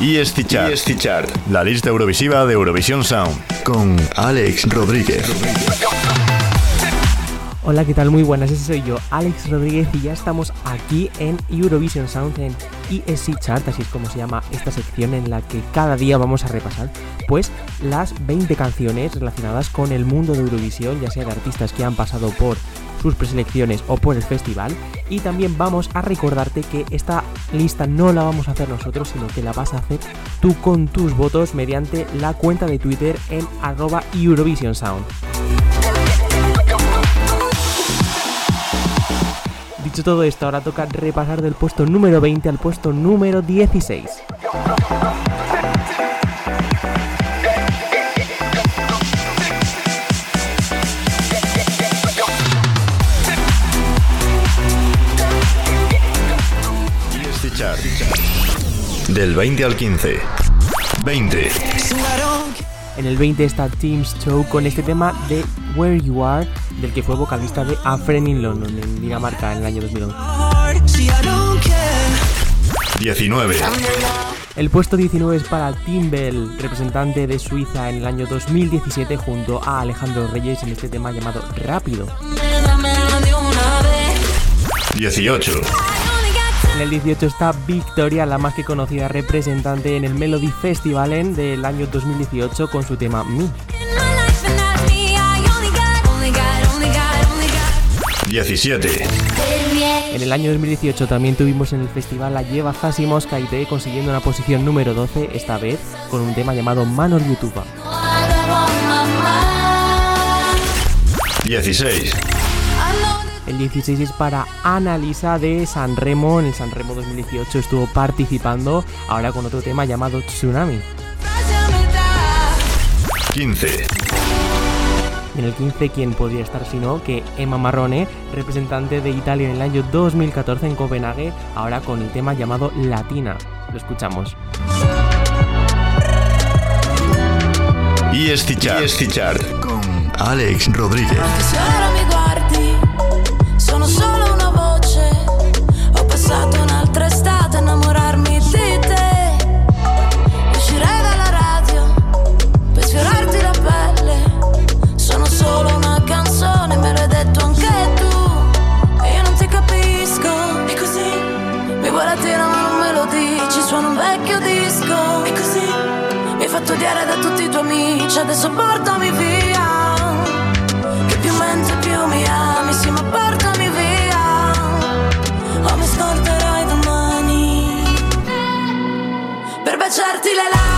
Y Chart, la lista eurovisiva de Eurovisión Sound, con Alex Rodríguez. Hola, ¿qué tal? Muy buenas, ese soy yo, Alex Rodríguez, y ya estamos aquí en Eurovision Sound en ESC Chart, así es como se llama esta sección en la que cada día vamos a repasar pues las 20 canciones relacionadas con el mundo de Eurovisión, ya sea de artistas que han pasado por sus preselecciones o por el festival. Y también vamos a recordarte que esta lista no la vamos a hacer nosotros, sino que la vas a hacer tú con tus votos mediante la cuenta de Twitter en arroba Eurovision Sound. Dicho todo esto, ahora toca repasar del puesto número 20 al puesto número 16. Del 20 al 15. 20. En el 20 está Teams Show con este tema de Where You Are, del que fue vocalista de A Friend in London en Dinamarca en el año 2011. 19. El puesto 19 es para Timbel, representante de Suiza en el año 2017 junto a Alejandro Reyes en este tema llamado Rápido. 18. En el 18 está Victoria, la más que conocida representante en el Melody Festival en del año 2018 con su tema Me. 17. En el año 2018 también tuvimos en el festival a Lleva Zasimos Kaite consiguiendo una posición número 12, esta vez con un tema llamado Manos YouTube. 16. El 16 es para Analisa de San Remo. En el San Remo 2018 estuvo participando, ahora con otro tema llamado Tsunami. 15. En el 15, ¿quién podría estar sino que Emma Marrone, representante de Italia en el año 2014 en Copenhague, ahora con el tema llamado Latina? Lo escuchamos. Y Chart con Alex Rodríguez. Odiare da tutti i tuoi amici. Adesso portami via Che più menti più mi ami. Sì ma portami via O mi scorderai domani. Per baciarti le labbra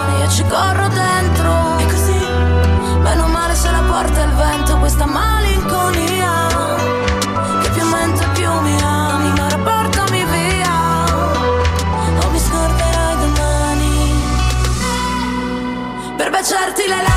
canzone, io ci corro dentro. E così, meno male se la porta il vento, questa malinconia. Che più mento più mi ami, ma ora portami via. O mi scorderai domani. Per baciarti le la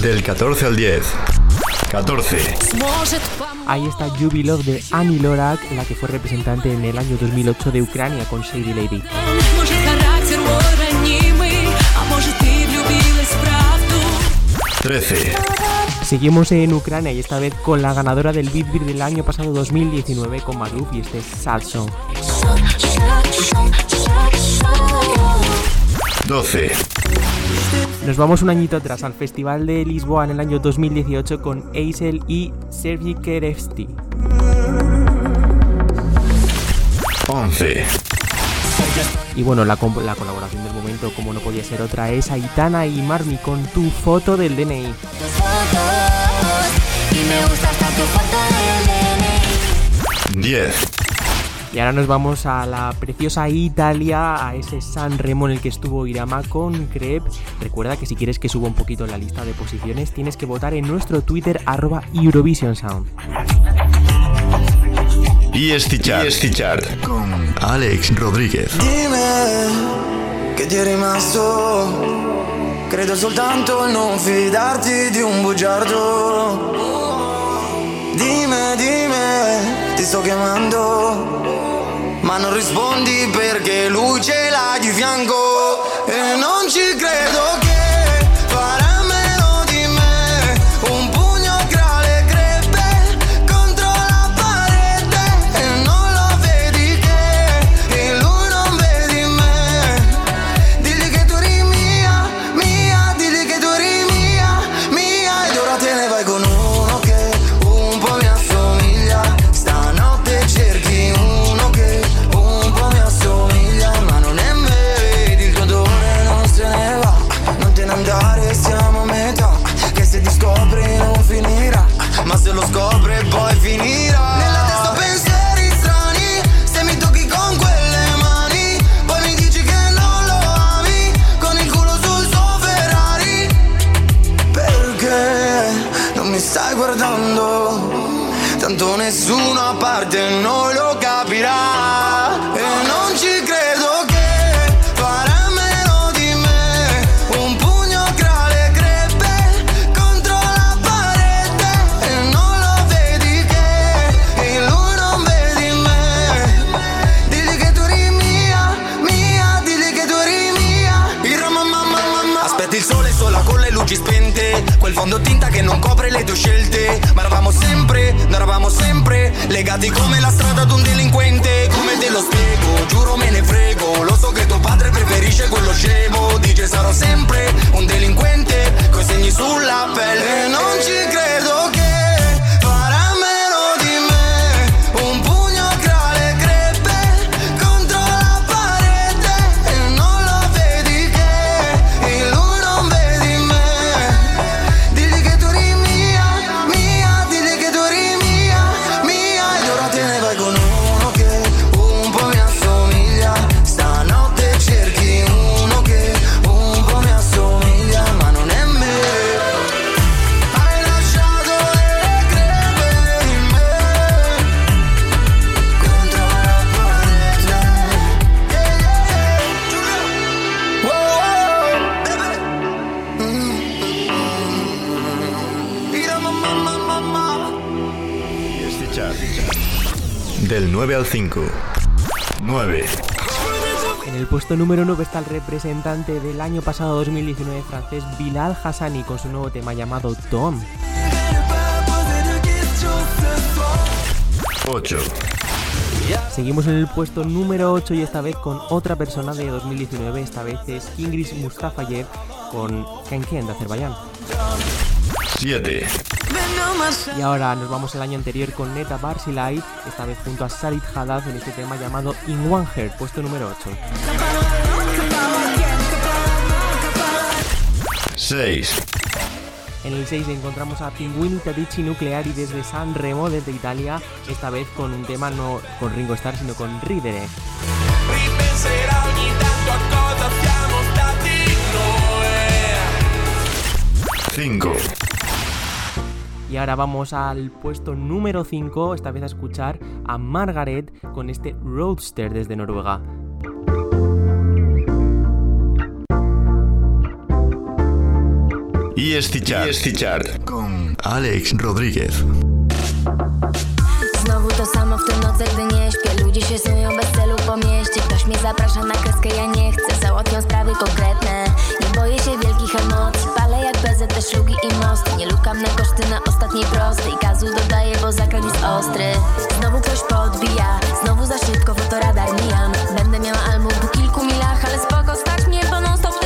Del 14 al 10. 14. Ahí está Juby Love de Annie Lorak, la que fue representante en el año 2008 de Ucrania con Shady Lady. 13. Seguimos en Ucrania y esta vez con la ganadora del Beat del año pasado 2019 con Maluf y este Sad Song. 12. Nos vamos un añito atrás al Festival de Lisboa en el año 2018 con Aisel y Sergi Kerevsti. 11. Y bueno, la, colaboración del momento, como no podía ser otra, es Aitana y Marmi con tu foto del DNI. Tus fotos y me gusta hasta tu foto del 10. Y ahora nos vamos a la preciosa Italia, a ese San Remo en el que estuvo Irama con Crep. Recuerda que si quieres que suba un poquito la lista de posiciones, tienes que votar en nuestro Twitter arroba Eurovision Sound. EST Chart. EST Chart. Con Alex Rodríguez. Dimmi che ti è rimasto. Credo soltanto non fidarti di un bugiardo. Dimmi, dimmi, ti sto chiamando. Ma non rispondi perché lui ce l'ha di fianco. E non ci credo che Tanto nessuno a parte noi lo capirà. Quel fondotinta che non copre le tue scelte. Ma eravamo sempre, noi eravamo sempre legati come la strada ad un delinquente. Come te lo spiego, giuro me ne frego. Lo so che tuo padre preferisce quello scemo. Dice sarò sempre un delinquente. Coi segni sulla pelle. E non ci credo che 5. 9. En el puesto número 9 está el representante del año pasado 2019 francés Bilal Hassani con su nuevo tema llamado Tom. 8. Seguimos en el puesto número 8 y esta vez con otra persona de 2019, esta vez es Ingrid Mustafayev con Kenken de Azerbaiyán. 7. Y ahora nos vamos al año anterior con Neta Barsilai, esta vez junto a Sarit Haddad en este tema llamado In One Heart, puesto número 8. 6. En el 6 encontramos a Pinguini Tadici Nucleari desde San Remo, desde Italia, esta vez con un tema no con Ringo Starr, sino con Ridere. Ripenserà Y ahora vamos al puesto número 5, esta vez a escuchar a Margaret con este Roadster desde Noruega. Chart. ESC Chart. Con Alex Rodríguez. Te noce, gdy nie śpię Ludzie się snują bez celu po mieście. Ktoś mnie zaprasza na kreskę, ja nie chcę. Załatwiam sprawy konkretne. Nie boję się wielkich emocji. Palę jak bezet te szlugi i mosty Nie lukam na koszty na ostatniej prostej Gazu dodaję, bo zakręt jest ostry. Znowu ktoś podbija. Znowu za szybko fotoradar mijam. Będę miała album po kilku milach Ale spoko, stać mnie, bo non stop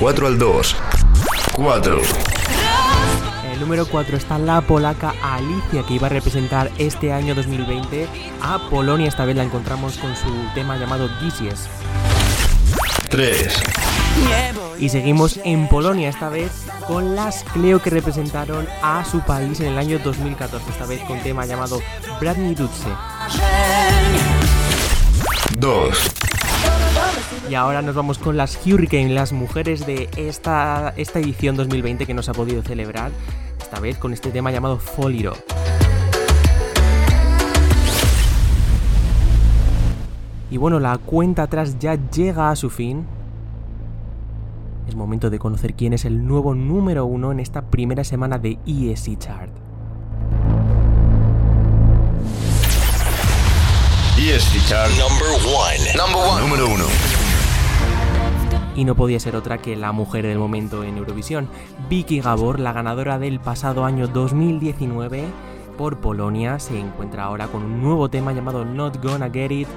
4 al 2. 4. El número 4 está la polaca Alicia, que iba a representar este año 2020 a Polonia. Esta vez la encontramos con su tema llamado Disies. 3. Y seguimos en Polonia, esta vez con las Cleo que representaron a su país en el año 2014. Esta vez con tema llamado Bradney Dutse. 2. Y ahora nos vamos con las Hurricane, las mujeres de esta, esta edición 2020 que no se ha podido celebrar. Esta vez con este tema llamado Foliro. Y bueno, la cuenta atrás ya llega a su fin. Es momento de conocer quién es el nuevo número uno en esta primera semana de ESC Chart. ESC Chart. Number one. Number one. Número 1. Y no podía ser otra que la mujer del momento en Eurovisión, Vicky Gabor, la ganadora del pasado año 2019 por Polonia, se encuentra ahora con un nuevo tema llamado Not Gonna Get It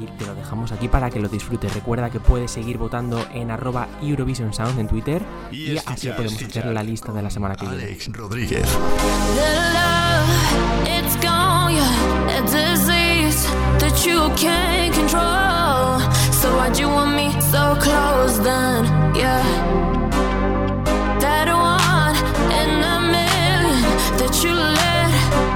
y te lo dejamos aquí para que lo disfrutes. Recuerda que puedes seguir votando en arroba Eurovision Sound en Twitter y Y así podemos hacer la lista de la semana que viene. Alex Rodríguez. that you can't control. So why'd you want me so close then? Yeah. That one in a million that you let